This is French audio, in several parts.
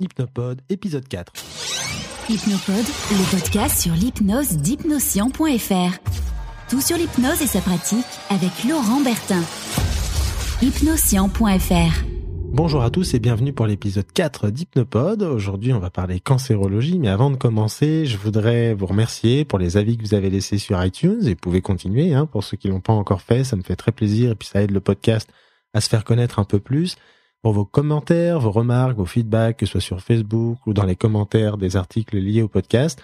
Hypnopod, épisode 4. Hypnopod, le podcast sur l'hypnose d'hypnoscient.fr. Tout sur l'hypnose et sa pratique avec Laurent Bertin. Hypnoscient.fr. Bonjour à tous et bienvenue pour l'épisode 4 d'Hypnopod. Aujourd'hui, on va parler cancérologie, mais avant de commencer, je voudrais vous remercier pour les avis que vous avez laissés sur iTunes et vous pouvez continuer, hein, pour ceux qui l'ont pas encore fait, ça me fait très plaisir et puis ça aide le podcast à se faire connaître un peu plus pour vos commentaires, vos remarques, vos feedbacks, que ce soit sur Facebook ou dans les commentaires des articles liés au podcast.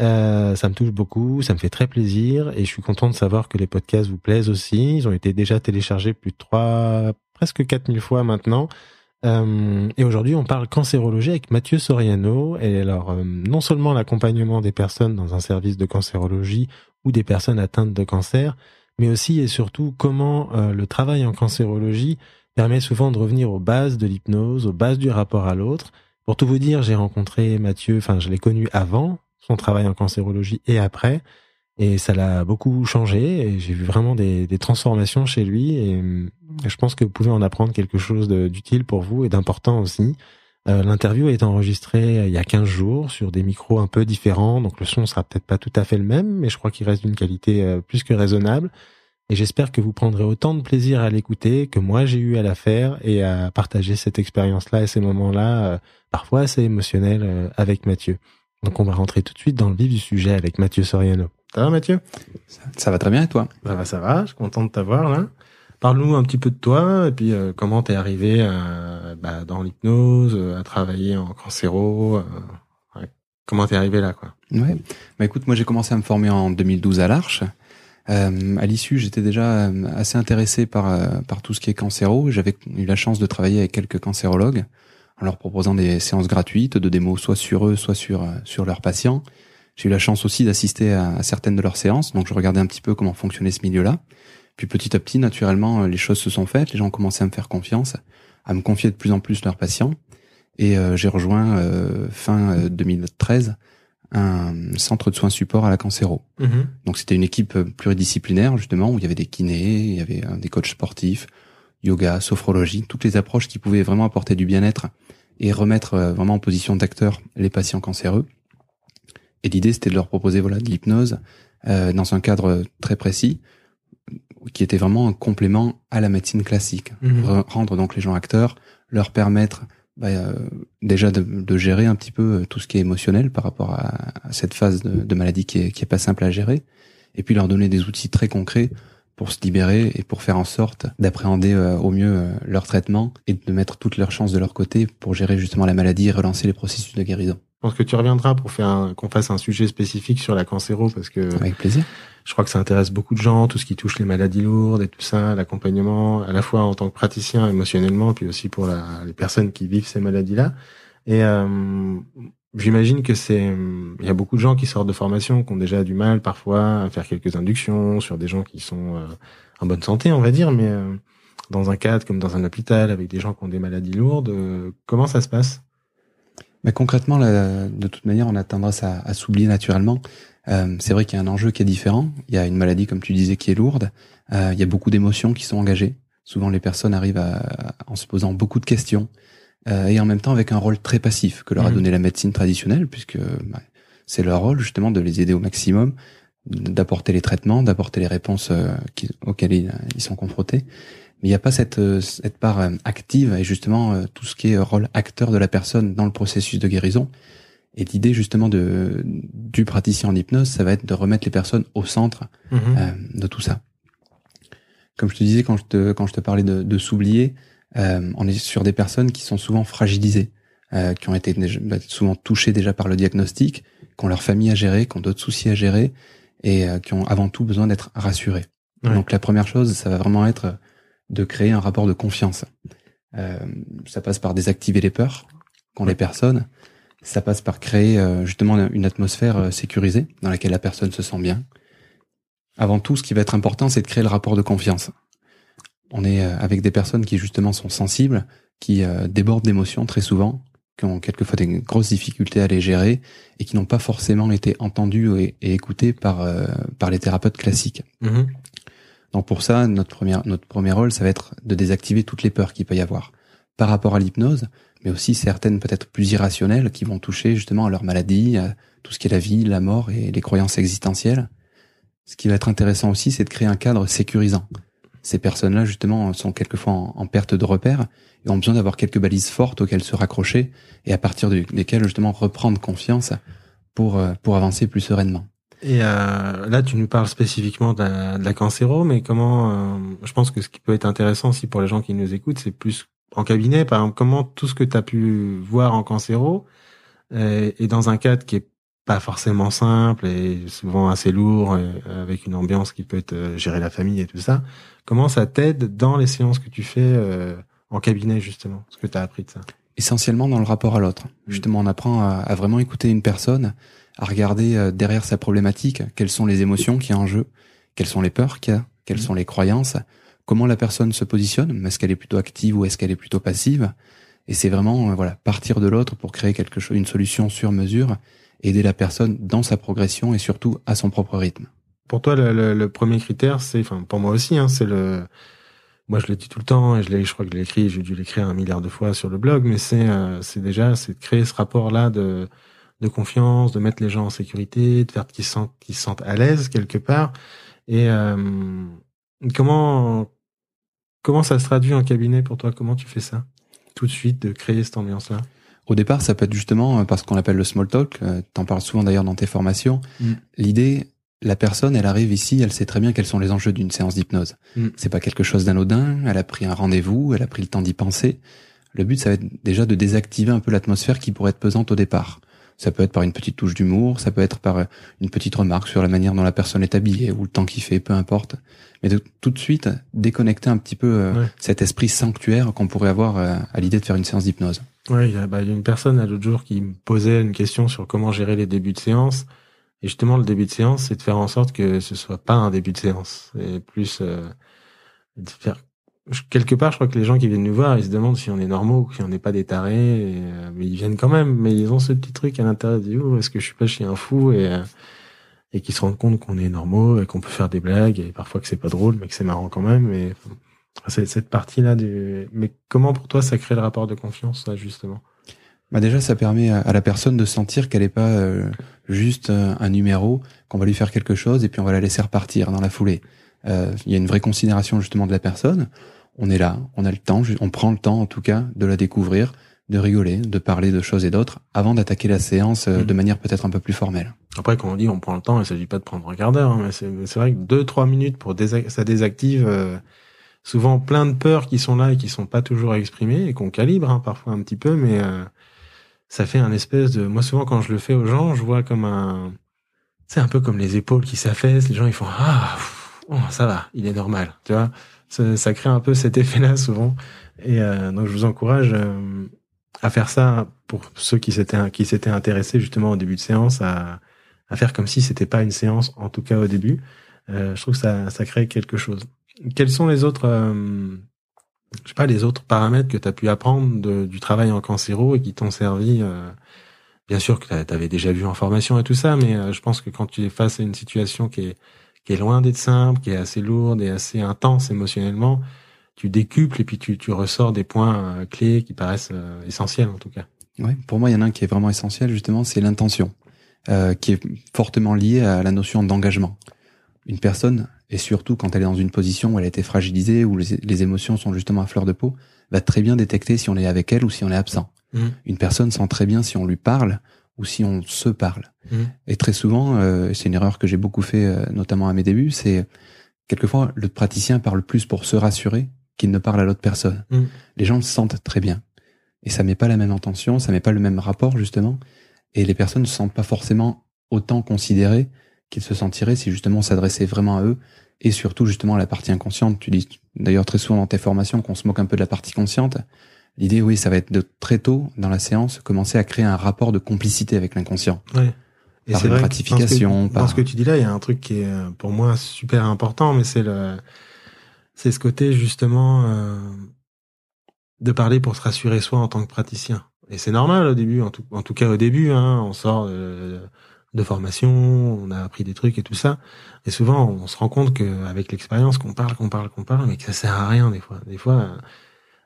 Euh, ça me touche beaucoup, ça me fait très plaisir et je suis content de savoir que les podcasts vous plaisent aussi. Ils ont été déjà téléchargés plus de trois, presque 4000 fois maintenant. Euh, et aujourd'hui, on parle cancérologie avec Mathieu Soriano. Et alors, euh, non seulement l'accompagnement des personnes dans un service de cancérologie ou des personnes atteintes de cancer, mais aussi et surtout comment le travail en cancérologie permet souvent de revenir aux bases de l'hypnose, aux bases du rapport à l'autre. Pour tout vous dire, j'ai rencontré Mathieu, enfin je l'ai connu avant son travail en cancérologie et après, et ça l'a beaucoup changé, et j'ai vu vraiment des, transformations chez lui, et, je pense que vous pouvez en apprendre quelque chose d'utile pour vous et d'important aussi. Euh, L'interview est enregistrée euh, il y a 15 jours sur des micros un peu différents, donc le son sera peut-être pas tout à fait le même, mais je crois qu'il reste d'une qualité euh, plus que raisonnable. Et j'espère que vous prendrez autant de plaisir à l'écouter que moi j'ai eu à la faire et à partager cette expérience-là et ces moments-là, euh, parfois assez émotionnels, euh, avec Mathieu. Donc on va rentrer tout de suite dans le vif du sujet avec Mathieu Soriano. Ça va Mathieu? Ça, va très bien et toi? Ça va, ça va. Je suis content de t'avoir là. Parle-nous un petit peu de toi et puis euh, comment t'es arrivé bah, dans l'hypnose, à travailler en cancéro. Ouais. Comment t'es arrivé là quoi? Ouais. Bah écoute, moi j'ai commencé à me former en 2012 à l'Arche. Euh, à l'issue, j'étais déjà euh, assez intéressé par euh, par tout ce qui est cancéro. J'avais eu la chance de travailler avec quelques cancérologues en leur proposant des séances gratuites de démos soit sur eux, soit sur sur leurs patients. J'ai eu la chance aussi d'assister à, certaines de leurs séances, donc je regardais un petit peu comment fonctionnait ce milieu-là. Puis petit à petit, naturellement, les choses se sont faites, les gens ont commencé à me faire confiance, à me confier de plus en plus leurs patients, et j'ai rejoint fin 2013 un centre de soins support à la cancéro. Mhm. Donc c'était une équipe pluridisciplinaire justement où il y avait des kinés, il y avait euh, des coachs sportifs, yoga, sophrologie, toutes les approches qui pouvaient vraiment apporter du bien-être et remettre euh, vraiment en position d'acteur les patients cancéreux. Et l'idée c'était de leur proposer voilà de l'hypnose euh, dans un cadre très précis qui était vraiment un complément à la médecine classique, mhm. rendre donc les gens acteurs, leur permettre bah, euh, déjà de, gérer un petit peu euh, tout ce qui est émotionnel par rapport à, cette phase de, maladie qui est, qui est pas simple à gérer, et puis leur donner des outils très concrets pour se libérer et pour faire en sorte d'appréhender euh, au mieux leur traitement et de mettre toutes leurs chances de leur côté pour gérer justement la maladie et relancer les processus de guérison. Je pense que tu reviendras pour faire qu'on fasse un sujet spécifique sur la cancéro parce que avec plaisir. Je crois que ça intéresse beaucoup de gens, tout ce qui touche les maladies lourdes et tout ça, l'accompagnement à la fois en tant que praticien émotionnellement, puis aussi pour la, les personnes qui vivent ces maladies-là. Et euh, j'imagine que c'est, il y a beaucoup de gens qui sortent de formation qui ont déjà du mal parfois à faire quelques inductions sur des gens qui sont euh, en bonne santé, on va dire, mais euh, dans un cadre comme dans un hôpital avec des gens qui ont des maladies lourdes, euh, comment ça se passe? Mais concrètement, là, de toute manière, on a tendance à, à s'oublier naturellement. Euh, c'est vrai qu'il y a un enjeu qui est différent. Il y a une maladie, comme tu disais, qui est lourde. Euh, il y a beaucoup d'émotions qui sont engagées. Souvent, les personnes arrivent à, en se posant beaucoup de questions euh, et en même temps avec un rôle très passif que leur a mmh. donné la médecine traditionnelle, puisque bah, c'est leur rôle justement de les aider au maximum, d'apporter les traitements, d'apporter les réponses auxquelles ils sont confrontés mais il n'y a pas cette, euh, cette part euh, active et justement euh, tout ce qui est rôle acteur de la personne dans le processus de guérison. Et l'idée justement de du praticien en hypnose, ça va être de remettre les personnes au centre mhm. de tout ça. Comme je te disais quand je te quand je te parlais de, de s'oublier, on est sur des personnes qui sont souvent fragilisées, qui ont été bah, souvent touchées déjà par le diagnostic, qui ont leur famille à gérer, qui ont d'autres soucis à gérer et qui ont avant tout besoin d'être rassurées. Donc la première chose, ça va vraiment être de créer un rapport de confiance. Euh, ça passe par désactiver les peurs qu'ont les personnes. Ça passe par créer euh, justement une atmosphère euh, sécurisée dans laquelle la personne se sent bien. Avant tout, ce qui va être important, c'est de créer le rapport de confiance. On est avec des personnes qui justement sont sensibles, qui débordent d'émotions très souvent, qui ont quelquefois des grosses difficultés à les gérer et qui n'ont pas forcément été entendues et, écoutées par par les thérapeutes classiques. Mm-hmm. Donc pour ça, notre premier, rôle, ça va être de désactiver toutes les peurs qu'il peut y avoir par rapport à l'hypnose, mais aussi certaines peut-être plus irrationnelles qui vont toucher justement à leur maladie, à tout ce qui est la vie, la mort et les croyances existentielles. Ce qui va être intéressant aussi, c'est de créer un cadre sécurisant. Ces personnes-là, justement, sont quelquefois en, perte de repère et ont besoin d'avoir quelques balises fortes auxquelles se raccrocher et à partir desquelles, justement, reprendre confiance pour, euh, pour avancer plus sereinement. Et euh, là, tu nous parles spécifiquement de la, de la cancéro, mais comment euh, Je pense que ce qui peut être intéressant aussi pour les gens qui nous écoutent, c'est plus en cabinet, par exemple, comment tout ce que tu as pu voir en cancéro est, est, dans un cadre qui est pas forcément simple et souvent assez lourd, avec une ambiance qui peut être euh, gérer la famille et tout ça. Comment ça t'aide dans les séances que tu fais euh, en cabinet justement, ce que tu as appris de ça Essentiellement dans le rapport à l'autre. Mmh. Justement, on apprend à, à, vraiment écouter une personne, à regarder euh, derrière sa problématique quelles sont les émotions qui y a en jeu, quelles sont les peurs qu'il y a, quelles mmh. sont les croyances, comment la personne se positionne, est-ce qu'elle est plutôt active ou est-ce qu'elle est plutôt passive? Et c'est vraiment voilà partir de l'autre pour créer quelque chose, une solution sur mesure, aider la personne dans sa progression et surtout à son propre rythme. Pour toi, le, le, premier critère, c'est, enfin pour moi aussi, hein, c'est le moi je le dis tout le temps et je l'ai je crois que je l'ai écrit j'ai dû l'écrire un milliard de fois sur le blog mais c'est euh, c'est déjà c'est de créer ce rapport là de de confiance de mettre les gens en sécurité de faire qu'ils sentent qu'ils se sentent à l'aise quelque part et euh, comment comment ça se traduit en cabinet pour toi? Comment tu fais ça tout de suite de créer cette ambiance là au départ ça peut être justement euh, parce qu'on appelle le small talk t'en parles souvent d'ailleurs dans tes formations mm. l'idée la personne, elle arrive ici, elle sait très bien quels sont les enjeux d'une séance d'hypnose. Mm. C'est pas quelque chose d'anodin, elle a pris un rendez-vous, elle a pris le temps d'y penser. Le but, ça va être déjà de désactiver un peu l'atmosphère qui pourrait être pesante au départ. Ça peut être par une petite touche d'humour, ça peut être par une petite remarque sur la manière dont la personne est habillée ou le temps qu'il fait, peu importe. Mais de tout de suite déconnecter un petit peu euh, cet esprit sanctuaire qu'on pourrait avoir euh, à l'idée de faire une séance d'hypnose. Oui, il y, a bah, une personne à l'autre jour qui me posait une question sur comment gérer les débuts de séance. Et justement, le début de séance, c'est de faire en sorte que ce soit pas un début de séance, et plus euh, de faire quelque part. Je crois que les gens qui viennent nous voir, ils se demandent si on est normaux ou si on n'est pas des tarés, euh, mais ils viennent quand même. Mais ils ont ce petit truc à l'intérieur du oh, est-ce que je suis pas chez un fou et euh, et qui se rendent compte qu'on est normaux et qu'on peut faire des blagues et parfois que c'est pas drôle, mais que c'est marrant quand même. Et c'est cette partie-là du. Mais comment pour toi ça crée le rapport de confiance, ça justement? Bah déjà, ça permet à, la personne de sentir qu'elle n'est pas euh, juste euh, un numéro, qu'on va lui faire quelque chose et puis on va la laisser repartir dans la foulée. Euh, il y a une vraie considération justement de la personne. On est là, on a le temps, on prend le temps en tout cas de la découvrir, de rigoler, de parler de choses et d'autres, avant d'attaquer la séance mmh. de manière peut-être un peu plus formelle. Après, quand on dit on prend le temps, il s'agit pas de prendre un quart d'heure, hein, mais c'est vrai que deux trois minutes pour ça désactive souvent plein de peurs qui sont là et qui sont pas toujours exprimées et qu'on calibre hein, parfois un petit peu, mais ça fait un espèce de moi souvent quand je le fais aux gens je vois comme un c'est un peu comme les épaules qui s'affaissent les gens ils font ah oh, ça va il est normal tu vois. Ça, ça crée un peu cet effet là souvent. Et euh, donc je vous encourage euh, à faire ça pour ceux qui s'étaient qui s'étaient intéressés justement au début de séance à à faire comme si c'était pas une séance en tout cas au début. Euh, je trouve que ça ça crée quelque chose. Quels sont les autres je sais pas, les autres paramètres que tu as pu apprendre de, du travail en cancéro et qui t'ont servi euh, Bien sûr que tu avais déjà vu en formation et tout ça, mais euh, je pense que quand tu es face à une situation qui est, qui est loin d'être simple, qui est assez lourde et assez intense émotionnellement, tu décuples et puis tu, tu ressors des points euh, clés qui paraissent essentiels en tout cas. Ouais, pour moi, il y en a un qui est vraiment essentiel justement, c'est l'intention, qui est fortement liée à la notion d'engagement. Une personne, et surtout quand elle est dans une position où elle a été fragilisée, où les, émotions sont justement à fleur de peau, va très bien détecter si on est avec elle ou si on est absent. Mmh. Une personne sent très bien si on lui parle ou si on se parle. Mmh. Et très souvent, euh, c'est une erreur que j'ai beaucoup fait, euh, notamment à mes débuts, c'est quelquefois le praticien parle plus pour se rassurer qu'il ne parle à l'autre personne. Mmh. Les gens le sentent très bien. Et ça met pas la même intention, ça met pas le même rapport justement. Et les personnes ne se sentent pas forcément autant considérées qu'ils se sentiraient si justement on s'adressait vraiment à eux et surtout justement la partie inconsciente. Tu dis d'ailleurs très souvent dans tes formations qu'on se moque un peu de la partie consciente. L'idée, oui, ça va être de très tôt dans la séance commencer à créer un rapport de complicité avec l'inconscient. Ouais. Et par une gratification. Parce ce que tu dis là, il y a un truc qui est euh, pour moi super important, mais c'est le, c'est ce côté justement euh, de parler pour se rassurer soi en tant que praticien. Et c'est normal au début, en tout, en tout cas au début, hein, on sort de, de formation, on a appris des trucs et tout ça. Et souvent, on se rend compte qu'avec l'expérience, qu'on parle, qu'on parle, qu'on parle, mais que ça sert à rien des fois. Des fois,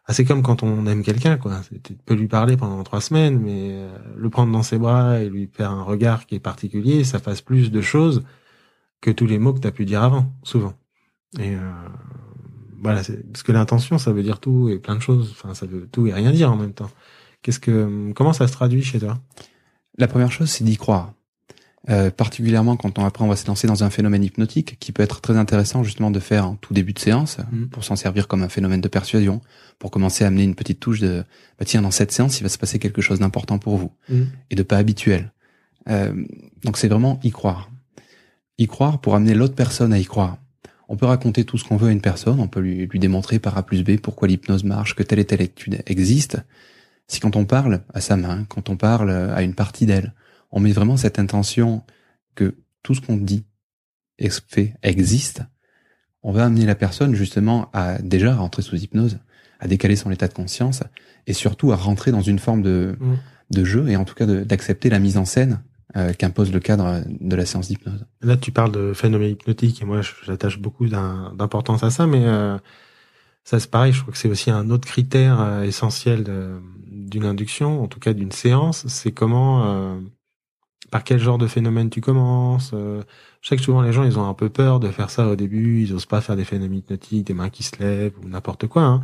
ah, c'est comme quand on aime quelqu'un, quoi. Tu peux lui parler pendant trois semaines, mais euh, le prendre dans ses bras et lui faire un regard qui est particulier, ça fasse plus de choses que tous les mots que tu pu dire avant, souvent. Et euh, voilà, parce que l'intention, ça veut dire tout et plein de choses. Enfin, ça veut tout et rien dire en même temps. Qu'est-ce que, comment ça se traduit chez toi? La première chose, c'est d'y croire. Euh, particulièrement quand on après on va se lancer dans un phénomène hypnotique qui peut être très intéressant justement de faire en tout début de séance mm. pour s'en servir comme un phénomène de persuasion pour commencer à amener une petite touche de bah tiens dans cette séance il va se passer quelque chose d'important pour vous mm. et de pas habituel euh, donc c'est vraiment y croire y croire pour amener l'autre personne à y croire on peut raconter tout ce qu'on veut à une personne on peut lui, lui démontrer par A plus B pourquoi l'hypnose marche que telle et telle étude existe si quand on parle à sa main quand on parle à une partie d'elle on met vraiment cette intention que tout ce qu'on dit et fait existe, on va amener la personne justement à déjà rentrer sous hypnose, à décaler son état de conscience et surtout à rentrer dans une forme de, mm. de jeu et en tout cas d'accepter la mise en scène euh, qu'impose le cadre de la séance d'hypnose. Là, tu parles de phénomène hypnotique et moi, j'attache beaucoup d'importance à ça, mais euh, ça c'est pareil. Je trouve que c'est aussi un autre critère euh, essentiel d'une induction, en tout cas d'une séance, c'est comment par quel genre de phénomène tu commences. Euh, je sais que souvent les gens ils ont un peu peur de faire ça au début, ils osent pas faire des phénomènes hypnotiques, des mains qui se lèvent ou n'importe quoi. Hein.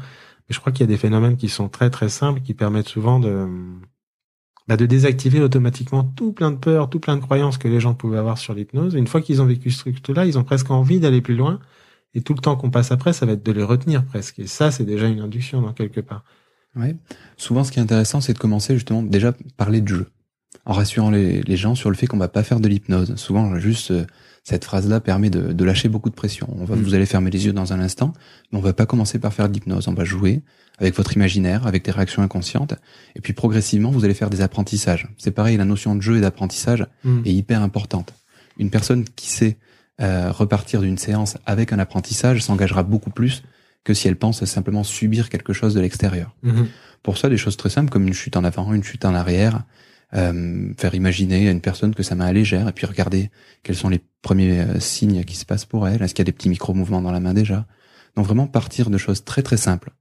Mais je crois qu'il y a des phénomènes qui sont très très simples qui permettent souvent de bah, de désactiver automatiquement tout plein de peurs, tout plein de croyances que les gens pouvaient avoir sur l'hypnose. Une fois qu'ils ont vécu ce truc-là, ils ont presque envie d'aller plus loin. Et tout le temps qu'on passe après, ça va être de les retenir presque. Et ça, c'est déjà une induction dans quelque part. Ouais. Souvent, ce qui est intéressant, c'est de commencer justement déjà parler de jeu en rassurant les, les, gens sur le fait qu'on va pas faire de l'hypnose. Souvent, juste euh, cette phrase-là permet de, de, lâcher beaucoup de pression. On va, mm. Vous allez fermer les yeux dans un instant, mais on va pas commencer par faire de l'hypnose. On va jouer avec votre imaginaire, avec des réactions inconscientes, et puis progressivement, vous allez faire des apprentissages. C'est pareil, la notion de jeu et d'apprentissage mm. est hyper importante. Une personne qui sait euh, repartir d'une séance avec un apprentissage s'engagera beaucoup plus que si elle pense simplement subir quelque chose de l'extérieur. Mm-hmm. Pour ça, des choses très simples comme une chute en avant, une chute en arrière, euh, faire imaginer à une personne que sa main est légère et puis regarder quels sont les premiers euh, signes qui se passent pour elle. Est-ce qu'il y a des petits micro-mouvements dans la main déjà? Donc vraiment partir de choses très très simples.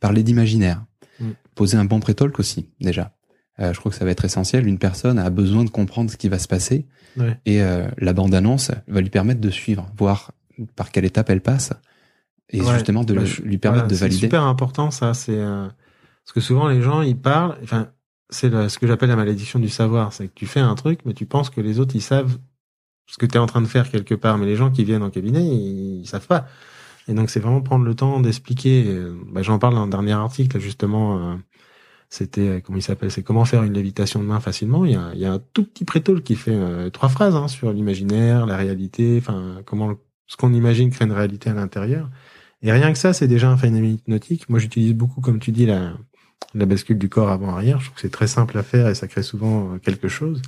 Parler d'imaginaire. Mm. Poser un bon pré-talk aussi déjà. Euh, je crois que ça va être essentiel. Une personne a besoin de comprendre ce qui va se passer et euh, la bande-annonce va lui permettre de suivre, voir par quelle étape elle passe et justement de bah, lui permettre de valider. C'est super important ça. C'est parce que souvent les gens ils parlent. Enfin, c'est ce que j'appelle la malédiction du savoir. C'est que tu fais un truc, mais tu penses que les autres, ils savent ce que tu es en train de faire quelque part. Mais les gens qui viennent en cabinet, ils, savent pas. Et donc, c'est vraiment prendre le temps d'expliquer. Bah, J'en parle dans un dernier article, justement. Euh, c'était, euh, comment il s'appelle? C'est comment faire une lévitation de main facilement. Il y a, il y a un tout petit prétole qui fait euh, trois phrases hein, sur l'imaginaire, la réalité, enfin, comment ce qu'on imagine crée une réalité à l'intérieur. Et rien que ça, c'est déjà un phénomène hypnotique. Moi, j'utilise beaucoup, comme tu dis, la, la bascule du corps avant-arrière. Je trouve que c'est très simple à faire et ça crée souvent euh, quelque chose.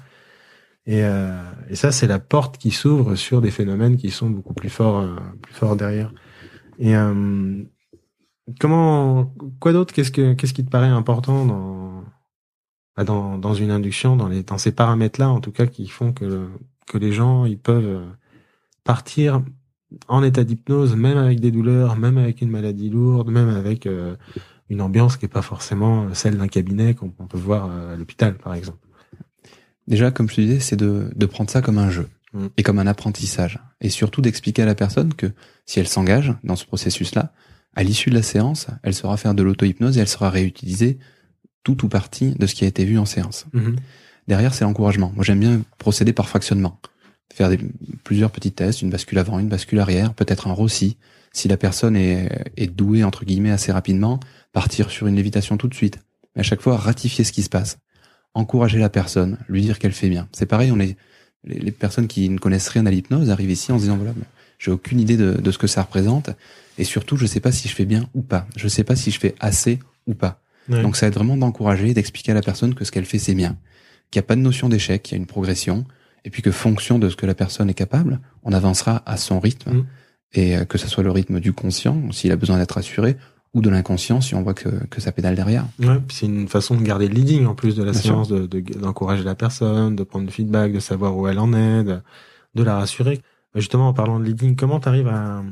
Et, euh, et ça, c'est la porte qui s'ouvre sur des phénomènes qui sont beaucoup plus forts, euh, plus forts derrière. Et euh, comment, quoi d'autre? Qu'est-ce que, qu'est-ce qui te paraît important dans, bah, dans, dans une induction, dans les, dans ces paramètres-là, en tout cas, qui font que que les gens, ils peuvent partir en état d'hypnose, même avec des douleurs, même avec une maladie lourde, même avec une ambiance qui est pas forcément celle d'un cabinet qu'on peut voir à l'hôpital, par exemple. Déjà, comme je te disais, c'est de, de prendre ça comme un jeu mm. et comme un apprentissage. Et surtout d'expliquer à la personne que si elle s'engage dans ce processus-là, à l'issue de la séance, elle saura faire de l'auto-hypnose et elle sera réutiliser tout ou partie de ce qui a été vu en séance. Mm-hmm. Derrière, c'est l'encouragement. Moi, j'aime bien procéder par fractionnement. Faire des, plusieurs petits tests, une bascule avant, une bascule arrière, peut-être un rossi. Si la personne est, est douée, entre guillemets, assez rapidement, partir sur une lévitation tout de suite, mais à chaque fois ratifier ce qui se passe, encourager la personne, lui dire qu'elle fait bien. C'est pareil, on est les, personnes qui ne connaissent rien à l'hypnose arrivent ici en se disant voilà, j'ai aucune idée de, de, ce que ça représente et surtout je sais pas si je fais bien ou pas, je sais pas si je fais assez ou pas. Donc ça aide vraiment d'encourager, d'expliquer à la personne que ce qu'elle fait c'est bien, qu'il n'y a pas de notion d'échec, qu'il y a une progression et puis que fonction de ce que la personne est capable, on avancera à son rythme. Mm. Et euh, que ce soit le rythme du conscient, s'il a besoin d'être assuré, ou de l'inconscient si on voit que, que ça pédale derrière. Ouais, c'est une façon de garder le leading en plus de la séance, de, d'encourager la personne, de prendre du feedback, de savoir où elle en est, de, la rassurer. Justement, en parlant de leading, comment tu arrives à,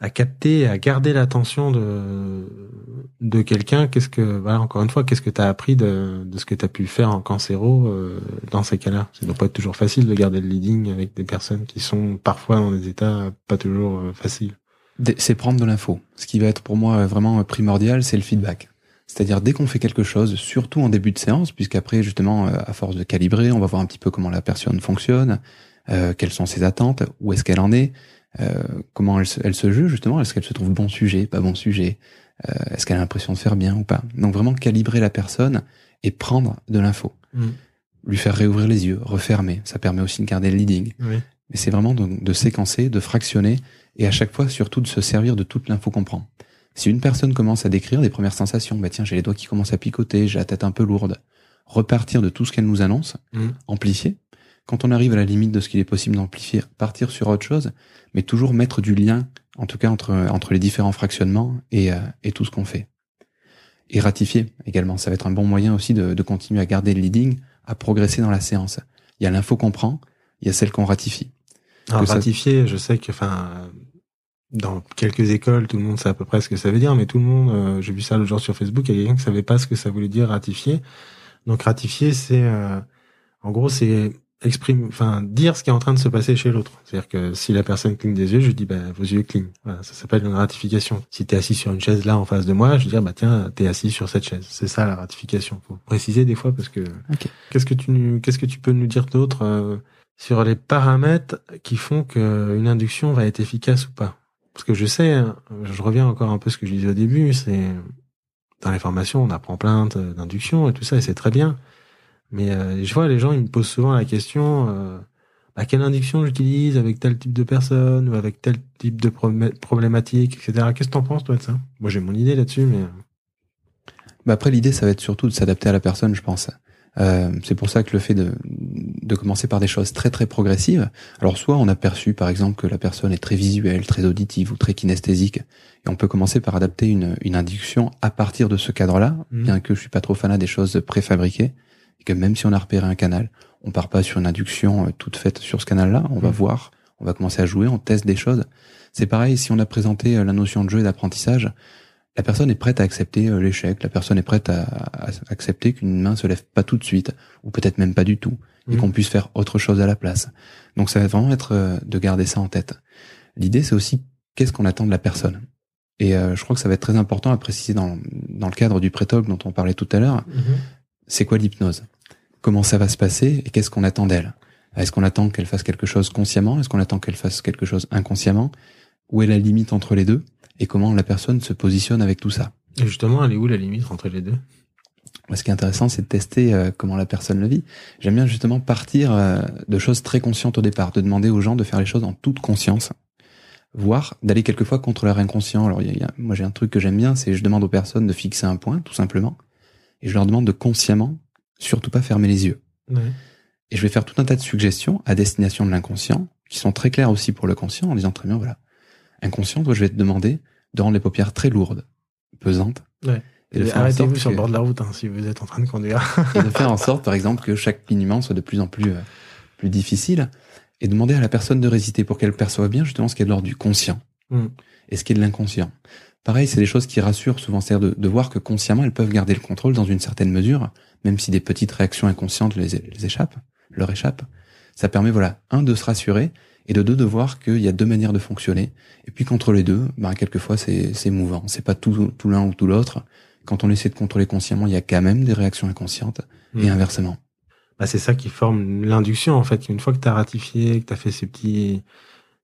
à capter, à garder l'attention de de quelqu'un? Qu'est-ce que voilà encore une fois, qu'est-ce que tu as appris de, de ce que tu as pu faire en cancéro euh, dans ces cas-là? Ça doit pas être toujours facile de garder le leading avec des personnes qui sont parfois dans des états pas toujours euh, faciles. C'est prendre de l'info. Ce qui va être pour moi vraiment primordial, c'est le feedback. C'est-à-dire dès qu'on fait quelque chose, surtout en début de séance, puisqu'après justement, à force de calibrer, on va voir un petit peu comment la personne fonctionne, euh, quelles sont ses attentes, où est-ce qu'elle en est, euh, comment elle se, elle se juge justement, est-ce qu'elle se trouve bon sujet, pas bon sujet, euh, est-ce qu'elle a l'impression de faire bien ou pas. Donc vraiment calibrer la personne et prendre de l'info. Mm. Lui faire réouvrir les yeux, refermer, ça permet aussi de garder le leading. Oui. Mais c'est vraiment de, de, séquencer, de fractionner et à chaque fois surtout de se servir de toute l'info qu'on prend. Si une personne commence à décrire des premières sensations, bah tiens, j'ai les doigts qui commencent à picoter, j'ai la tête un peu lourde, repartir de tout ce qu'elle nous annonce, mm. amplifier. Quand on arrive à la limite de ce qu'il est possible d'amplifier, partir sur autre chose, mais toujours mettre du lien, en tout cas entre entre les différents fractionnements et, euh, et tout ce qu'on fait. Et ratifier également, ça va être un bon moyen aussi de, de continuer à garder le leading, à progresser dans la séance. Il y a l'info qu'on prend, il y a celle qu'on ratifie. Alors, ratifier, je sais que, enfin, dans quelques écoles, tout le monde sait à peu près ce que ça veut dire, mais tout le monde, euh, j'ai vu ça le jour sur Facebook, il y a quelqu'un qui savait pas ce que ça voulait dire ratifier. Donc ratifier, c'est, euh, en gros, c'est exprime, enfin, dire ce qui est en train de se passer chez l'autre. C'est-à-dire que si la personne cligne des yeux, je dis, bah, vos yeux clignent. Voilà, ça s'appelle une ratification. Si t'es assis sur une chaise là en face de moi, je dis, bah, tiens, t'es assis sur cette chaise. C'est ça la ratification. Faut préciser des fois parce que, qu'est-ce que tu, qu'est-ce que tu peux nous dire d'autre, euh, sur les paramètres qui font qu'une induction va être efficace ou pas? Parce que je sais, hein, je reviens encore un peu à ce que je disais au début, c'est, dans les formations, on apprend plein d'induction et tout ça, et c'est très bien. Mais euh, je vois les gens, ils me posent souvent la question euh, bah, quelle induction j'utilise avec tel type de personne ou avec tel type de problématique, etc. Qu'est-ce que t'en penses toi de ça? Moi j'ai mon idée là-dessus, mais euh. bah après l'idée ça va être surtout de s'adapter à la personne, je pense. Euh, c'est pour ça que le fait de, de commencer par des choses très très progressives, alors soit on a perçu par exemple que la personne est très visuelle, très auditive ou très kinesthésique, et on peut commencer par adapter une, une induction à partir de ce cadre-là, mmh. bien que je suis pas trop fanat des choses préfabriquées et que même si on a repéré un canal, on part pas sur une induction euh, toute faite sur ce canal-là, on va mm. voir, on va commencer à jouer, on teste des choses. C'est pareil si on a présenté euh, la notion de jeu et d'apprentissage, la personne est prête à accepter euh, l'échec, la personne est prête à, accepter qu'une main se lève pas tout de suite, ou peut-être même pas du tout, et mm. qu'on puisse faire autre chose à la place. Donc ça va vraiment être de garder ça en tête. L'idée c'est aussi qu'est-ce qu'on attend de la personne? Et je crois que ça va être très important à préciser dans, dans le cadre du pré dont on parlait tout à l'heure. Mm-hmm c'est quoi l'hypnose? Comment ça va se passer et qu'est-ce qu'on attend d'elle? Est-ce qu'on attend qu'elle fasse quelque chose consciemment? Est-ce qu'on attend qu'elle fasse quelque chose inconsciemment? Où est la limite entre les deux? Et comment la personne se positionne avec tout ça Et justement, elle est où la limite entre les deux? Ce qui est intéressant, c'est de tester euh, comment la personne le vit. J'aime bien justement partir euh, de choses très conscientes au départ, de demander aux gens de faire les choses en toute conscience, voire d'aller quelquefois contre leur inconscient. Alors, moi j'ai un truc que j'aime bien, c'est je demande aux personnes de fixer un point, tout simplement, et je leur demande de consciemment surtout pas fermer les yeux. Et je vais faire tout un tas de suggestions à destination de l'inconscient, qui sont très claires aussi pour le conscient, en disant très bien, voilà, inconscient, toi je vais te demander de rendre les paupières très lourdes, pesantes. Et Arrêtez-vous sur le bord de la route hein, si vous êtes en train de conduire. et de faire en sorte, par exemple, que chaque clignement soit de plus en plus, euh, plus difficile, et demander à la personne de résister pour qu'elle perçoive bien justement ce qui est de l'ordre du conscient mm. et ce qui est de l'inconscient. Pareil, c'est des choses qui rassurent souvent, c'est-à-dire de, voir que consciemment, elles peuvent garder le contrôle dans une certaine mesure, même si des petites réactions inconscientes les, échappent, leur échappent. Ça permet, voilà, un, de se rassurer, et de deux, de voir qu'il y a deux manières de fonctionner. Et puis qu'entre les deux, bah, quelquefois, c'est mouvant. C'est pas tout, tout l'un ou tout l'autre. Quand on essaie de contrôler consciemment, il y a quand même des réactions inconscientes, et mmh. inversement. Bah, c'est ça qui forme l'induction, en fait. Une fois que tu as ratifié, que tu as fait ces petits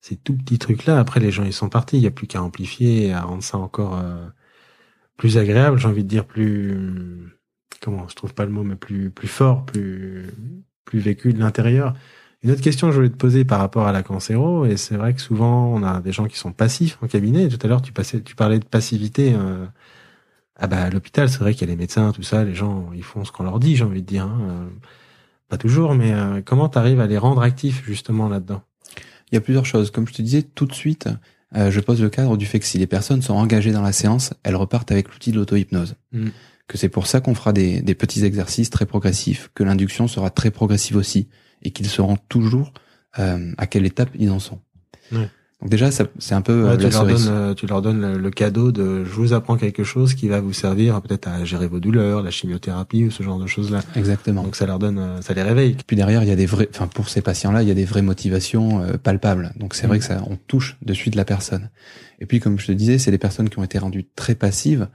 ces tout petits trucs-là, après les gens ils sont partis, il n'y a plus qu'à amplifier et à rendre ça encore euh, plus agréable, j'ai envie de dire plus comment, je trouve pas le mot, mais plus plus fort, plus plus vécu de l'intérieur. Une autre question que je voulais te poser par rapport à la cancéro, et c'est vrai que souvent on a des gens qui sont passifs en cabinet. Tout à l'heure tu passais, tu parlais de passivité. Euh, ah bah à l'hôpital, c'est vrai qu'il y a les médecins, tout ça, les gens ils font ce qu'on leur dit, j'ai envie de dire. Hein. Euh, pas toujours, mais comment tu arrives à les rendre actifs justement là-dedans? Il y a plusieurs choses. Comme je te disais, tout de suite, euh, je pose le cadre du fait que si les personnes sont engagées dans la séance, elles repartent avec l'outil de l'auto-hypnose. Mm. Que c'est pour ça qu'on fera des, des, petits exercices très progressifs, que l'induction sera très progressive aussi, et qu'ils sauront toujours euh, à quelle étape ils en sont. Donc déjà, c'est un peu ouais, tu, leur donnes, tu leur donnes le, cadeau de je vous apprends quelque chose qui va vous servir peut-être à gérer vos douleurs, la chimiothérapie ou ce genre de choses-là. Exactement. Donc ça leur donne, ça les réveille. Puis derrière, il y a des vrais, enfin pour ces patients-là, il y a des vraies motivations palpables. Donc c'est vrai mm. que ça, on touche de suite la personne. Et puis comme je te disais, c'est des personnes qui ont été rendues très passives.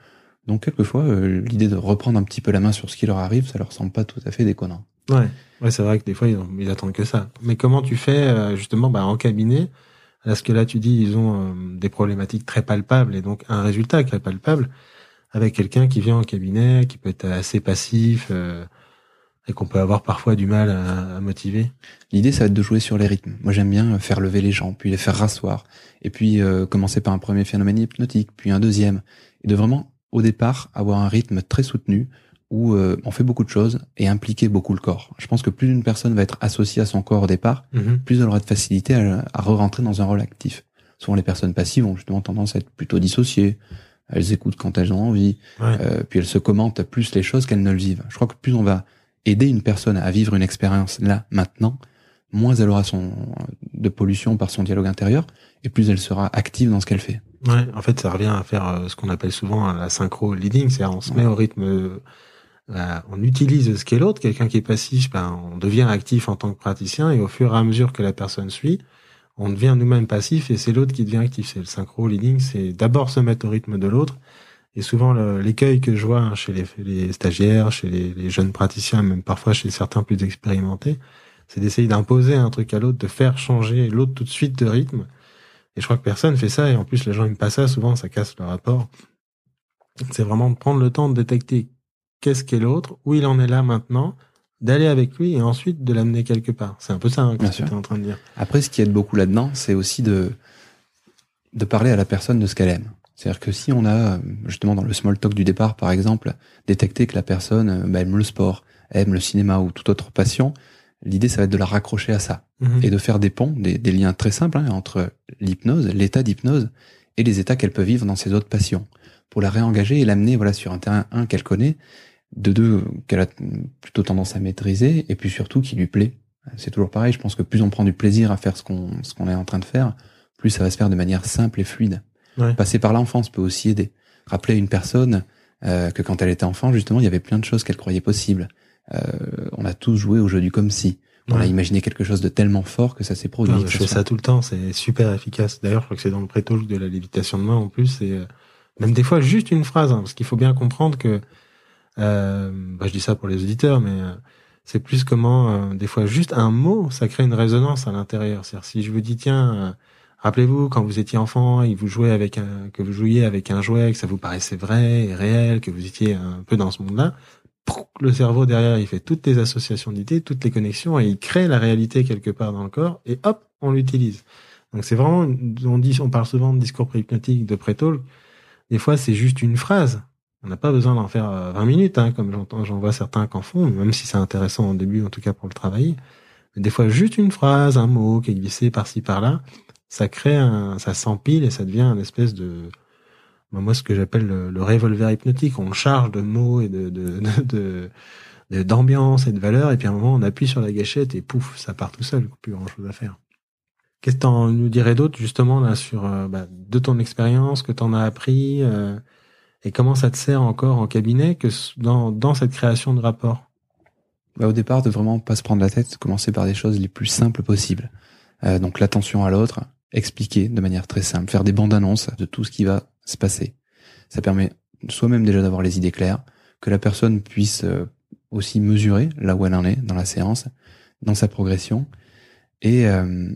Donc quelquefois, l'idée de reprendre un petit peu la main sur ce qui leur arrive, ça leur semble pas tout à fait déconnant. Ouais, ouais c'est vrai que des fois, ils, attendent que ça. Mais comment tu fais, euh, justement, bah, en cabinet Parce que là, tu dis, ils ont euh, des problématiques très palpables et donc un résultat très palpable avec quelqu'un qui vient en cabinet, qui peut être assez passif euh, et qu'on peut avoir parfois du mal à, à motiver. L'idée, ça va être de jouer sur les rythmes. Moi, j'aime bien faire lever les gens, puis les faire rasseoir, et puis commencer par un premier phénomène hypnotique, puis un deuxième, et de vraiment, au départ, avoir un rythme très soutenu où euh, on fait beaucoup de choses et impliquer beaucoup le corps. Je pense que plus une personne va être associée à son corps au départ, mhm. plus elle aura de facilité à, à re-rentrer dans un rôle actif. Souvent les personnes passives ont justement tendance à être plutôt dissociées. Elles écoutent quand elles ont envie, euh, puis elles se commentent plus les choses qu'elles ne le vivent. Je crois que plus on va aider une personne à vivre une expérience là, maintenant, moins elle aura son de pollution par son dialogue intérieur, et plus elle sera active dans ce qu'elle fait. Ouais, en fait, ça revient à faire euh, ce qu'on appelle souvent la synchro leading, c'est-à-dire on se met au rythme bah, on utilise ce qu'est l'autre. Quelqu'un qui est passif, ben, on devient actif en tant que praticien et au fur et à mesure que la personne suit, on devient nous-mêmes passif et c'est l'autre qui devient actif. C'est le synchro leading, c'est d'abord se mettre au rythme de l'autre. Et souvent, l'écueil que je vois hein, chez les, stagiaires, chez les, jeunes praticiens, même parfois chez certains plus expérimentés, c'est d'essayer d'imposer un truc à l'autre, de faire changer l'autre tout de suite de rythme. Et je crois que personne fait ça. Et en plus, les gens n'aiment pas ça. Souvent, ça casse le rapport. C'est vraiment de prendre le temps de détecter qu'est-ce qu'est l'autre, où il en est là maintenant, d'aller avec lui et ensuite de l'amener quelque part. C'est un peu ça hein, que tu es en train de dire. Après, ce qui aide beaucoup là-dedans, c'est aussi de de parler à la personne de ce qu'elle aime. C'est-à-dire que si on a, justement, dans le small talk du départ, par exemple, détecté que la personne euh, bah, aime le sport, aime le cinéma ou toute autre passion, l'idée, ça va être de la raccrocher à ça mhm. et de faire des ponts, des, liens très simples hein, entre l'hypnose, l'état d'hypnose et les états qu'elle peut vivre dans ses autres passions pour la réengager et l'amener voilà sur un terrain un qu'elle connaît de deux qu'elle a plutôt tendance à maîtriser et puis surtout qui lui plaît. C'est toujours pareil, je pense que plus on prend du plaisir à faire ce qu'on ce qu'on est en train de faire, plus ça va se faire de manière simple et fluide. Passer par l'enfance peut aussi aider. Rappeler à une personne euh, que quand elle était enfant, justement, il y avait plein de choses qu'elle croyait possibles. Euh, on a tous joué au jeu du comme si. On a imaginé quelque chose de tellement fort que ça s'est produit. je fais ça tout le temps, c'est super efficace. D'ailleurs, je crois que c'est dans le pré-talk de la lévitation de main en plus. Et euh, même des fois juste une phrase, hein, parce qu'il faut bien comprendre que euh, bah, je dis ça pour les auditeurs, mais euh, c'est plus comment euh, des fois juste un mot, ça crée une résonance à l'intérieur. C'est-à-dire si je vous dis tiens, euh, rappelez-vous quand vous étiez enfant et vous jouez avec un, que vous jouiez avec un jouet, que ça vous paraissait vrai et réel, que vous étiez un peu dans ce monde-là, le cerveau derrière il fait toutes les associations d'idées, toutes les connexions et il crée la réalité quelque part dans le corps et hop on l'utilise. Donc c'est vraiment, on dit, on parle souvent de discours préhypnotique, de pré Des fois c'est juste une phrase on n'a pas besoin d'en faire 20 euh, minutes, hein, comme j'entends, j'en vois certains qu'en font, même si c'est intéressant au début, en tout cas pour le travailler. Mais des fois, juste une phrase, un mot qui est glissé par-ci par-là, ça crée un, ça s'empile et ça devient un espèce de, bah, moi, ce que j'appelle le, revolver hypnotique. On charge de mots et de, de, de, d'ambiance et de valeur, et puis à un moment, on appuie sur la gâchette et pouf, ça part tout seul. Plus grand chose à faire. Qu'est-ce que tu nous dirais d'autre, justement, là, sur, euh, bah, de ton expérience, que t'en as appris, euh, et comment ça te sert encore en cabinet que dans, dans cette création de rapport? Bah, Au départ, de vraiment pas se prendre la tête, commencer par des choses les plus simples possibles. Euh, donc l'attention à l'autre, expliquer de manière très simple, faire des bandes annonces de tout ce qui va se passer. Ça permet soi-même déjà d'avoir les idées claires, que la personne puisse euh, aussi mesurer là où elle en est dans la séance, dans sa progression, et, euh,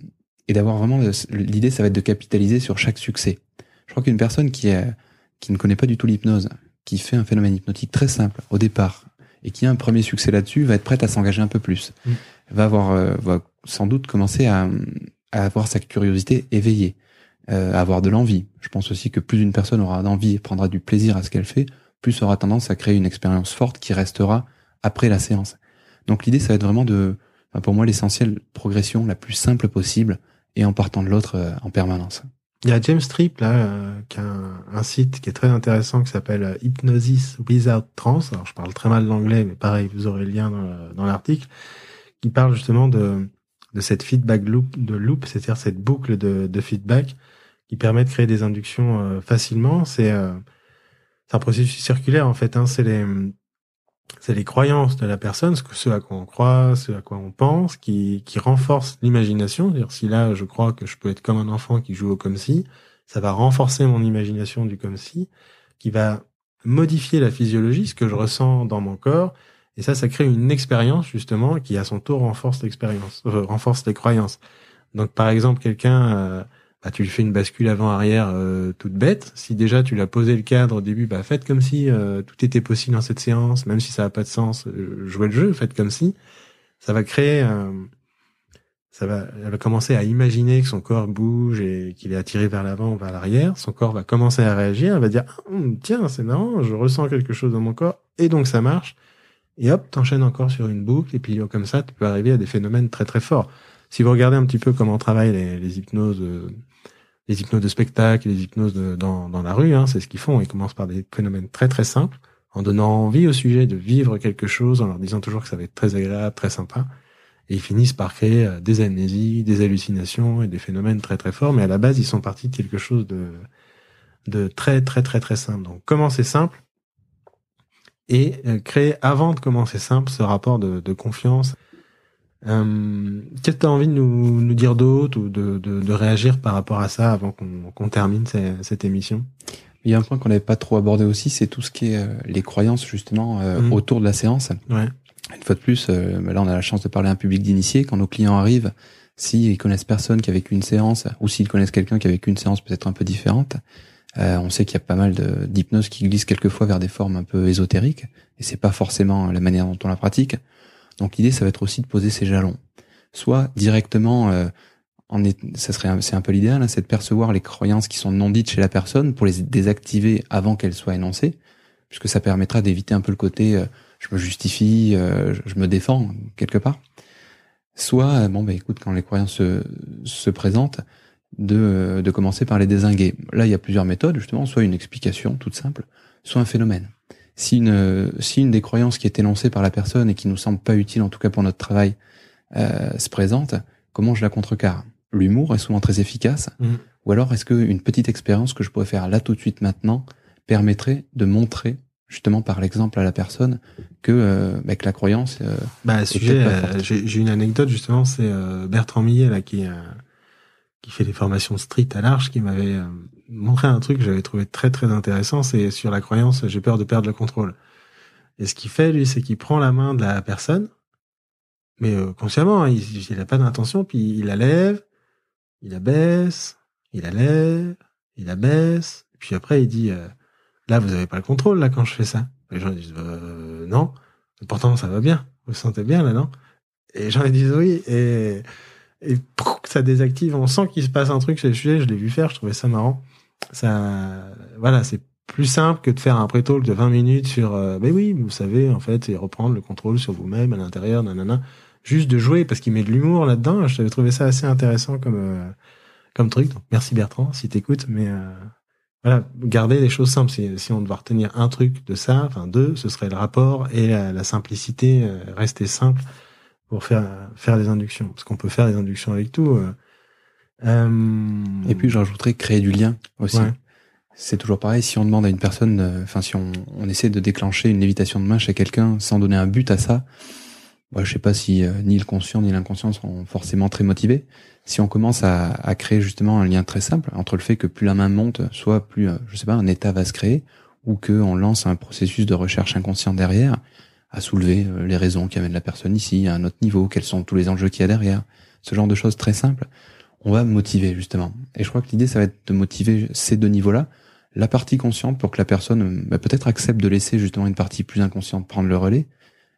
et d'avoir vraiment l'idée, ça va être de capitaliser sur chaque succès. Je crois qu'une personne qui est qui ne connaît pas du tout l'hypnose, qui fait un phénomène hypnotique très simple au départ, et qui a un premier succès là-dessus, va être prête à s'engager un peu plus. Mm. Va avoir, euh, va sans doute commencer à, à, avoir sa curiosité éveillée, euh, à avoir de l'envie. Je pense aussi que plus une personne aura d'envie et prendra du plaisir à ce qu'elle fait, plus aura tendance à créer une expérience forte qui restera après la séance. Donc l'idée, ça va être vraiment de, pour moi, l'essentiel progression la plus simple possible et en partant de l'autre euh, en permanence. Il y a James Tripp là, euh, qui a un, site qui est très intéressant qui s'appelle euh, Hypnosis Without Trance. Alors je parle très mal l'anglais, mais pareil, vous aurez le lien dans l'article, qui parle justement de de cette feedback loop, de loop, c'est-à-dire cette boucle de, de, feedback qui permet de créer des inductions euh, facilement. C'est euh, un processus circulaire en fait. Hein, c'est les c'est les croyances de la personne, ce, que, ce à quoi on croit, ce à quoi on pense, qui, qui renforce l'imagination. C'est-à-dire si là je crois que je peux être comme un enfant qui joue au comme si, ça va renforcer mon imagination du comme si, qui va modifier la physiologie, ce que je ressens dans mon corps, et ça, ça crée une expérience justement qui à son tour renforce l'expérience, euh, renforce les croyances. Donc par exemple, quelqu'un, euh, bah, tu lui fais une bascule avant-arrière euh, toute bête. Si déjà tu l'as posé le cadre au début, bah faites comme si tout était possible dans cette séance, même si ça n'a pas de sens. jouez le jeu, faites comme si. Ça va créer, ça va, elle va commencer à imaginer que son corps bouge et qu'il est attiré vers l'avant ou vers l'arrière. Son corps va commencer à réagir. Elle va dire ah, tiens, c'est marrant, je ressens quelque chose dans mon corps et donc ça marche et hop, t'enchaînes encore sur une boucle, et puis comme ça, tu peux arriver à des phénomènes très très forts. Si vous regardez un petit peu comment travaillent les, les hypnoses, euh, les hypnoses de spectacle, les hypnoses dans, dans la rue, hein, c'est ce qu'ils font. Ils commencent par des phénomènes très très simples, en donnant envie au sujet de vivre quelque chose, en leur disant toujours que ça va être très agréable, très sympa. Et ils finissent par créer euh, des amnésies, des hallucinations et des phénomènes très très forts. Mais à la base, ils sont partis de quelque chose de, de très très très très simple. Donc comment c'est simple et euh, créer avant de commencer simple ce rapport de, de confiance. Euh, Qu'est-ce que tu as envie de nous, nous dire d'autre ou de, de, de, réagir par rapport à ça avant qu'on termine cette émission? Il y a un point qu'on n'avait pas trop abordé aussi, c'est tout ce qui est euh, les croyances justement euh, mmh. autour de la séance. Ouais. Une fois de plus, bah là on a la chance de parler à un public d'initiés. Quand nos clients arrivent, s'ils connaissent personne qui a vécu une séance, ou s'ils connaissent quelqu'un qui a vécu une séance peut-être un peu différente, euh, on sait qu'il y a pas mal d'hypnose qui glisse quelquefois vers des formes un peu ésotériques, et c'est pas forcément la manière dont on la pratique. Donc l'idée, ça va être aussi de poser ses jalons, soit directement, euh, en ça serait, c'est un peu l'idéal, hein, c'est de percevoir les croyances qui sont non dites chez la personne pour les désactiver avant qu'elles soient énoncées, puisque ça permettra d'éviter un peu le côté, euh, je me justifie, je me défends quelque part. Soit, bon, bah écoute, quand les croyances se, se présentent, de, de commencer par les désinguer. Là, il y a plusieurs méthodes, justement, soit une explication toute simple, soit un phénomène. Si une, si une des croyances qui est énoncée par la personne et qui nous semble pas utile, en tout cas pour notre travail, euh, se présente, comment je la contrecarre? L'humour est souvent très efficace. Mmh. Ou alors, est-ce qu'une petite expérience que je pourrais faire là tout de suite maintenant permettrait de montrer justement par l'exemple à la personne que, euh, bah, que la croyance. Euh, bah, sujet, euh, j'ai une anecdote justement, c'est euh, Bertrand Millet là qui qui fait des formations street à l'arche, qui m'avait euh, montré un truc que j'avais trouvé très très intéressant, c'est sur la croyance j'ai peur de perdre le contrôle. Et ce qu'il fait, lui, c'est qu'il prend la main de la personne, mais euh, consciemment, hein, il n'a pas d'intention, puis il la lève, il la baisse, il la lève, il la baisse, puis après il dit euh, là vous avez pas le contrôle là quand je fais ça. Les gens disent non, pourtant ça va bien, vous, vous sentez bien là non? Et les gens ils disent oui et et ça désactive. On sent qu'il se passe un truc sur le sujet. Je l'ai vu faire, je trouvais ça marrant. Ça, voilà, c'est plus simple que de faire un pré-talk de 20 minutes sur, euh, ben oui, vous savez, en fait, et reprendre le contrôle sur vous-même à l'intérieur, nanana. Juste de jouer parce qu'il met de l'humour là-dedans. J'avais trouvé ça assez intéressant comme euh, comme truc. Donc, merci Bertrand si t'écoutes, mais euh, voilà, garder les choses simples. Si, on doit retenir un truc de ça, enfin deux, ce serait le rapport et la, la simplicité, rester simple pour faire faire des inductions, parce qu'on peut faire des inductions avec tout. Euh. Euh... Et puis j'ajouterais créer du lien aussi. C'est toujours pareil. Si on demande à une personne, euh, enfin si on, on, essaie de déclencher une lévitation de main chez quelqu'un sans donner un but à ça, bah, je sais pas si euh, ni le conscient ni l'inconscient sont forcément très motivés. Si on commence à, à, créer justement un lien très simple entre le fait que plus la main monte, soit plus, je sais pas, un état va se créer, ou que on lance un processus de recherche inconscient derrière, à soulever euh, les raisons qui amènent la personne ici à un autre niveau, quels sont tous les enjeux qu'il y a derrière, ce genre de choses très simples, on va motiver justement. Et je crois que l'idée, ça va être de motiver ces deux niveaux-là, la partie consciente pour que la personne bah, peut-être accepte de laisser justement une partie plus inconsciente prendre le relais,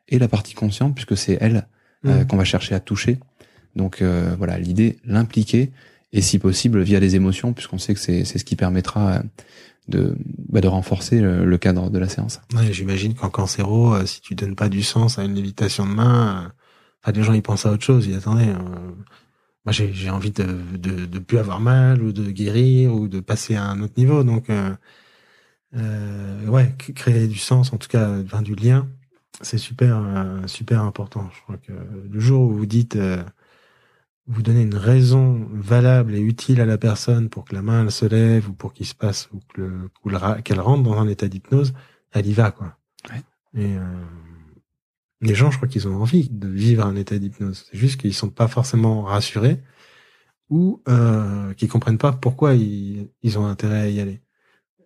et la partie consciente puisque c'est elle euh, mmh. qu'on va chercher à toucher. Donc euh, voilà, l'idée, l'impliquer, et si possible via les émotions, puisqu'on sait que c'est ce qui permettra de, bah, de renforcer le, cadre de la séance. Ouais, J'imagine qu'en cancéro, euh, si tu donnes pas du sens à une lévitation de main, euh, enfin, les gens ils pensent à autre chose. Ils attendez. Euh, moi, j'ai envie de, de, de plus avoir mal ou de guérir ou de passer à un autre niveau. Donc, euh, ouais, créer du sens, en tout cas, enfin, du lien, c'est super, super important. Je crois que le jour où vous dites vous donnez une raison valable et utile à la personne pour que la main elle se lève ou pour qu'il se passe ou que qu'elle rentre dans un état d'hypnose, elle y va quoi. Ouais. Et euh, les gens, je crois qu'ils ont envie de vivre un état d'hypnose. C'est juste qu'ils sont pas forcément rassurés ou euh, qu'ils comprennent pas pourquoi ils, ont intérêt à y aller.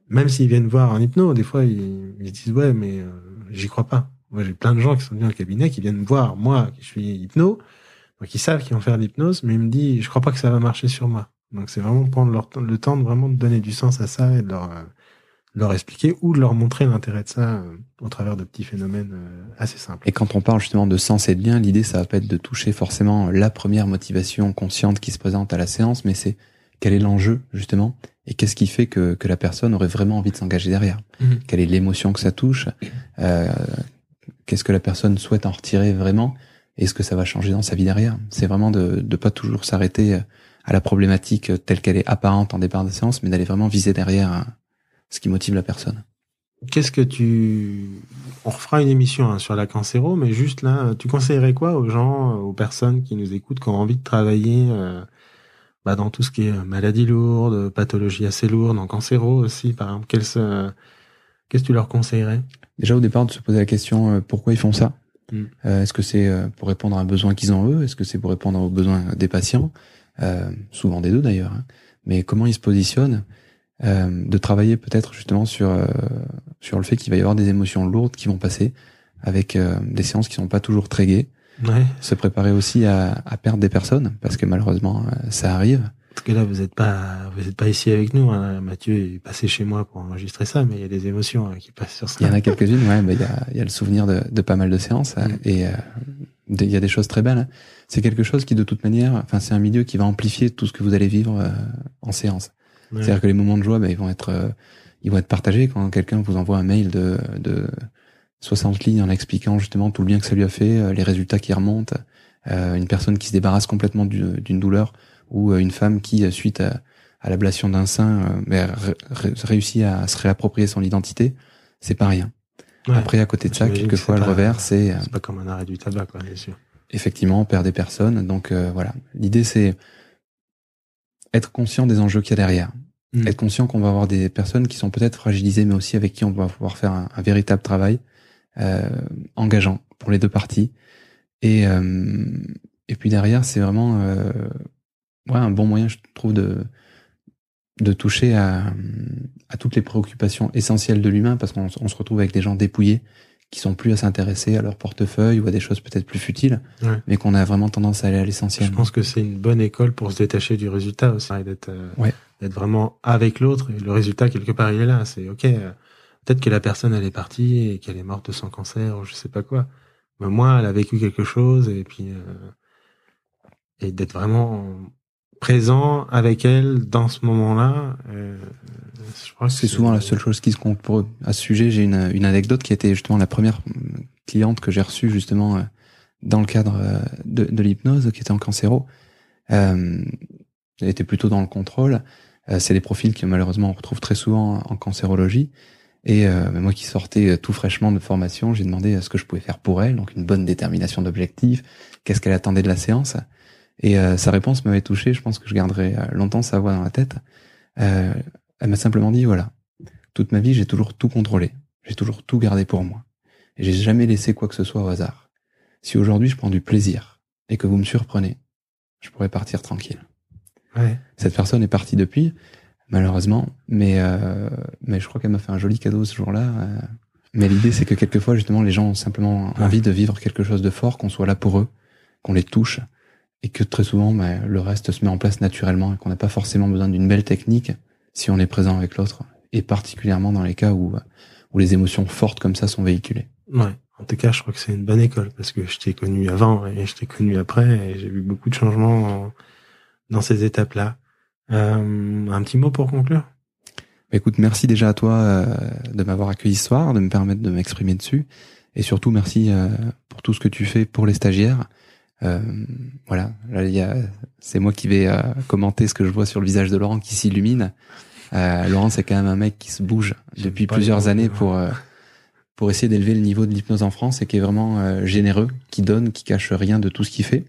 Même s'ils viennent voir un hypno, des fois ils, ils disent ouais mais euh, j'y crois pas. Moi j'ai plein de gens qui sont venus au cabinet qui viennent voir moi qui suis hypno donc ils savent qu'ils vont faire l'hypnose, mais ils me disent, je crois pas que ça va marcher sur moi. Donc c'est vraiment prendre le temps de vraiment donner du sens à ça et de leur, euh, leur expliquer ou de leur montrer l'intérêt de ça euh, au travers de petits phénomènes euh, assez simples. Et quand on parle justement de sens et de lien, l'idée ça va pas être de toucher forcément la première motivation consciente qui se présente à la séance, mais c'est quel est l'enjeu justement et qu'est-ce qui fait que, que la personne aurait vraiment envie de s'engager derrière? Mhm. Quelle est l'émotion que ça touche? Euh, Qu'est-ce que la personne souhaite en retirer vraiment? Est-ce que ça va changer dans sa vie derrière? C'est vraiment de ne pas toujours s'arrêter euh, à la problématique telle qu'elle est apparente en départ de séance, mais d'aller vraiment viser derrière ce qui motive la personne. Qu'est-ce que tu... On refera une émission hein, sur la cancéro, mais juste là, tu conseillerais quoi aux gens, aux personnes qui nous écoutent, qui ont envie de travailler euh, bah, dans tout ce qui est maladie lourde, pathologie assez lourde, en cancéro aussi, par exemple? Qu'est-ce que tu leur conseillerais? Déjà au départ de se poser la question pourquoi ils font ça? Mm. Euh, Est-ce que c'est euh, pour répondre à un besoin qu'ils ont eux? Est-ce que c'est pour répondre aux besoins des patients? Euh, Souvent des deux d'ailleurs. Hein. Mais comment ils se positionnent? Euh, De travailler peut-être justement sur euh, sur le fait qu'il va y avoir des émotions lourdes qui vont passer avec des séances qui sont pas toujours très gaies. Ouais. Se préparer aussi à, à perdre des personnes parce que malheureusement ça arrive. Parce que là, vous n'êtes pas, vous êtes pas ici avec nous. Hein. Mathieu est passé chez moi pour enregistrer ça, mais il y a des émotions hein, qui passent sur ça. Il y en a quelques-unes, ouais. Bah, il y a, il y a le souvenir de, de pas mal de séances Mm. et euh, il y a des choses très belles. hein. C'est quelque chose qui, de toute manière, enfin, c'est un milieu qui va amplifier tout ce que vous allez vivre euh, en séance. Ouais. C'est-à-dire que les moments de joie, bah, ils vont être, euh, ils vont être partagés quand quelqu'un vous envoie un mail de, de 60 lignes en expliquant justement tout le bien que ça lui a fait, euh, les résultats qui remontent, euh, une personne qui se débarrasse complètement du- d'une douleur ou euh, une femme qui, euh, suite à, à l'ablation d'un sein, bah, ré- réussit à se réapproprier son identité. C'est pas rien. Ouais. Après, à côté de ça, quelquefois, le revers, c'est C'est pas comme un arrêt du tabac, quoi, bien sûr. effectivement on perd des personnes. Donc euh, voilà, l'idée c'est être conscient des enjeux qu'il y a derrière. Mm. Être conscient qu'on va avoir des personnes qui sont peut-être fragilisées, mais aussi avec qui on doit pouvoir faire un, un véritable travail euh, engageant pour les deux parties. Et euh, et puis derrière, c'est vraiment euh, ouais, un bon moyen, je trouve, de de toucher à, à toutes les préoccupations essentielles de l'humain, parce qu'on on se retrouve avec des gens dépouillés qui sont plus à s'intéresser à leur portefeuille ou à des choses peut-être plus futiles, Ouais. mais qu'on a vraiment tendance à aller à l'essentiel. Je pense que c'est une bonne école pour se détacher du résultat aussi, et d'être euh, Ouais. d'être vraiment avec l'autre. Et le résultat quelque part il est là. C'est ok. euh, Peut-être que la personne elle est partie et qu'elle est morte de son cancer ou je sais pas quoi. Mais moi elle a vécu quelque chose et puis euh, et d'être vraiment présent avec elle dans ce moment-là. euh, C'est souvent la seule chose qui se compte pour eux. À ce sujet, j'ai une, une anecdote qui était justement la première cliente que j'ai reçue justement euh, dans le cadre euh, de, de l'hypnose, qui était en cancéro. Euh, elle était plutôt dans le contrôle. Euh, c'est des profils que malheureusement on retrouve très souvent en cancérologie. Et euh, moi qui sortais euh, tout fraîchement de formation, j'ai demandé ce que je pouvais faire pour elle, donc une bonne détermination d'objectif, qu'est-ce qu'elle attendait de la séance. Et euh, sa réponse m'avait touché, je pense que je garderai euh, longtemps sa voix dans la tête. Euh, elle m'a simplement dit, voilà, toute ma vie, j'ai toujours tout contrôlé. J'ai toujours tout gardé pour moi. Et j'ai jamais laissé quoi que ce soit au hasard. Si aujourd'hui je prends du plaisir et que vous me surprenez, je pourrais partir tranquille. Ouais. Cette personne est partie depuis, malheureusement, mais euh, mais je crois qu'elle m'a fait un joli cadeau ce jour-là. euh. Mais l'idée, c'est que quelquefois, justement, les gens ont simplement Ouais. envie de vivre quelque chose de fort, qu'on soit là pour eux, qu'on les touche, et que très souvent, bah, le reste se met en place naturellement, et qu'on n'a pas forcément besoin d'une belle technique si on est présent avec l'autre, et particulièrement dans les cas où où les émotions fortes comme ça sont véhiculées. Ouais. En tout cas, je crois que c'est une bonne école parce que je t'ai connu avant et je t'ai connu après et j'ai vu beaucoup de changements en- dans ces étapes-là. Euh, un petit mot pour conclure? Bah, Écoute, merci déjà à toi euh, de m'avoir accueilli ce soir, de me permettre de m'exprimer dessus, et surtout merci euh, pour tout ce que tu fais pour les stagiaires. Euh, voilà, là il y a, c'est moi qui vais euh, commenter ce que je vois sur le visage de Laurent qui s'illumine. Euh, Laurent, c'est quand même un mec qui se bouge depuis plusieurs mots, années pour euh, pour essayer d'élever le niveau de l'hypnose en France et qui est vraiment euh, généreux, qui donne, qui cache rien de tout ce qu'il fait.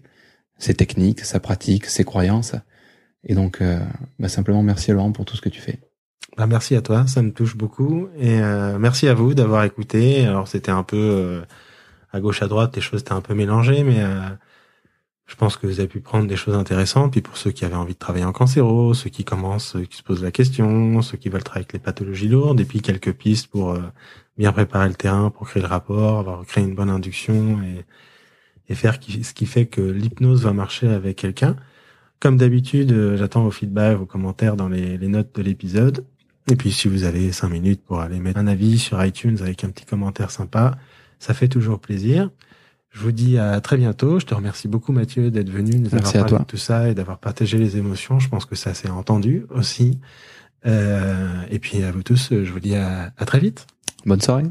ses techniques, sa pratique, ses croyances. Et donc, euh, bah, simplement merci à Laurent pour tout ce que tu fais. Bah, merci à toi, ça me touche beaucoup. Et euh, merci à vous d'avoir écouté. Alors c'était un peu euh, à gauche à droite, les choses étaient un peu mélangées, mais je pense que vous avez pu prendre des choses intéressantes. Puis pour ceux qui avaient envie de travailler en cancéro, ceux qui commencent, ceux qui se posent la question, ceux qui veulent travailler avec les pathologies lourdes, et puis quelques pistes pour bien préparer le terrain, pour créer le rapport, avoir créé une bonne induction et, faire ce qui fait que l'hypnose va marcher avec quelqu'un. Comme d'habitude, euh, j'attends vos feedbacks, vos commentaires dans les, notes de l'épisode. Et puis si vous avez cinq minutes pour aller mettre un avis sur iTunes avec un petit commentaire sympa, ça fait toujours plaisir. Je vous dis à très bientôt. Je te remercie beaucoup Mathieu d'être venu nous avoir parlé de tout ça et d'avoir partagé les émotions. Je pense que ça s'est entendu aussi. Euh, et puis à vous tous, je vous dis à très vite. Bonne soirée.